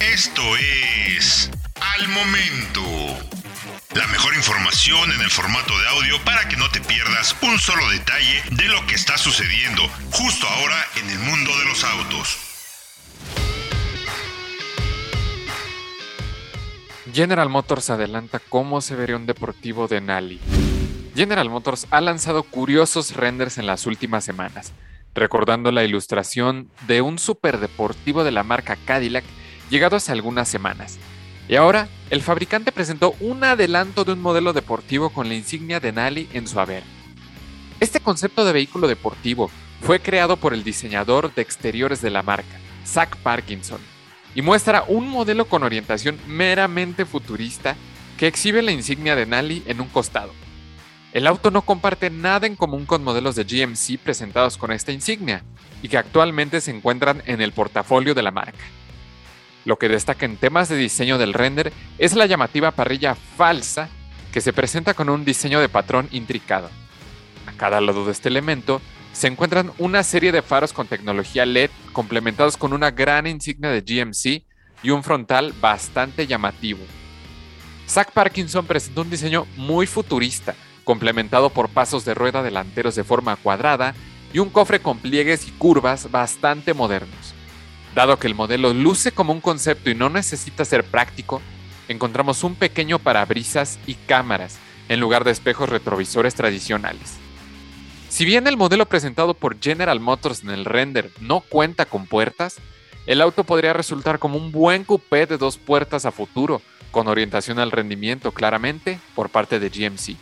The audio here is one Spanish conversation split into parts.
Esto es Al Momento. La mejor información en el formato de audio para que no te pierdas un solo detalle de lo que está sucediendo justo ahora en el mundo de los autos. General Motors adelanta cómo se vería un deportivo de Nali. General Motors ha lanzado curiosos renders en las últimas semanas, recordando la ilustración de un superdeportivo de la marca Cadillac llegado hace algunas semanas. Y ahora, el fabricante presentó un adelanto de un modelo deportivo con la insignia de Nali en su haber. Este concepto de vehículo deportivo fue creado por el diseñador de exteriores de la marca, Zach Parkinson, y muestra un modelo con orientación meramente futurista que exhibe la insignia de Nali en un costado. El auto no comparte nada en común con modelos de GMC presentados con esta insignia y que actualmente se encuentran en el portafolio de la marca. Lo que destaca en temas de diseño del render es la llamativa parrilla falsa que se presenta con un diseño de patrón intricado. A cada lado de este elemento se encuentran una serie de faros con tecnología LED complementados con una gran insignia de GMC y un frontal bastante llamativo. Zach Parkinson presentó un diseño muy futurista, complementado por pasos de rueda delanteros de forma cuadrada y un cofre con pliegues y curvas bastante modernos. Dado que el modelo luce como un concepto y no necesita ser práctico, encontramos un pequeño parabrisas y cámaras en lugar de espejos retrovisores tradicionales. Si bien el modelo presentado por General Motors en el render no cuenta con puertas, el auto podría resultar como un buen coupé de dos puertas a futuro, con orientación al rendimiento claramente por parte de GMC.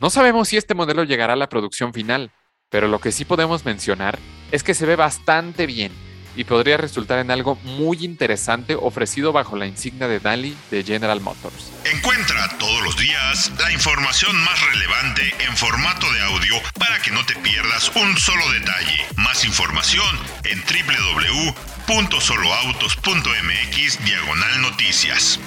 No sabemos si este modelo llegará a la producción final, pero lo que sí podemos mencionar es que se ve bastante bien y podría resultar en algo muy interesante ofrecido bajo la insignia de Dali de General Motors. Encuentra todos los días la información más relevante en formato de audio para que no te pierdas un solo detalle. Más información en www.soloautos.mx diagonal noticias.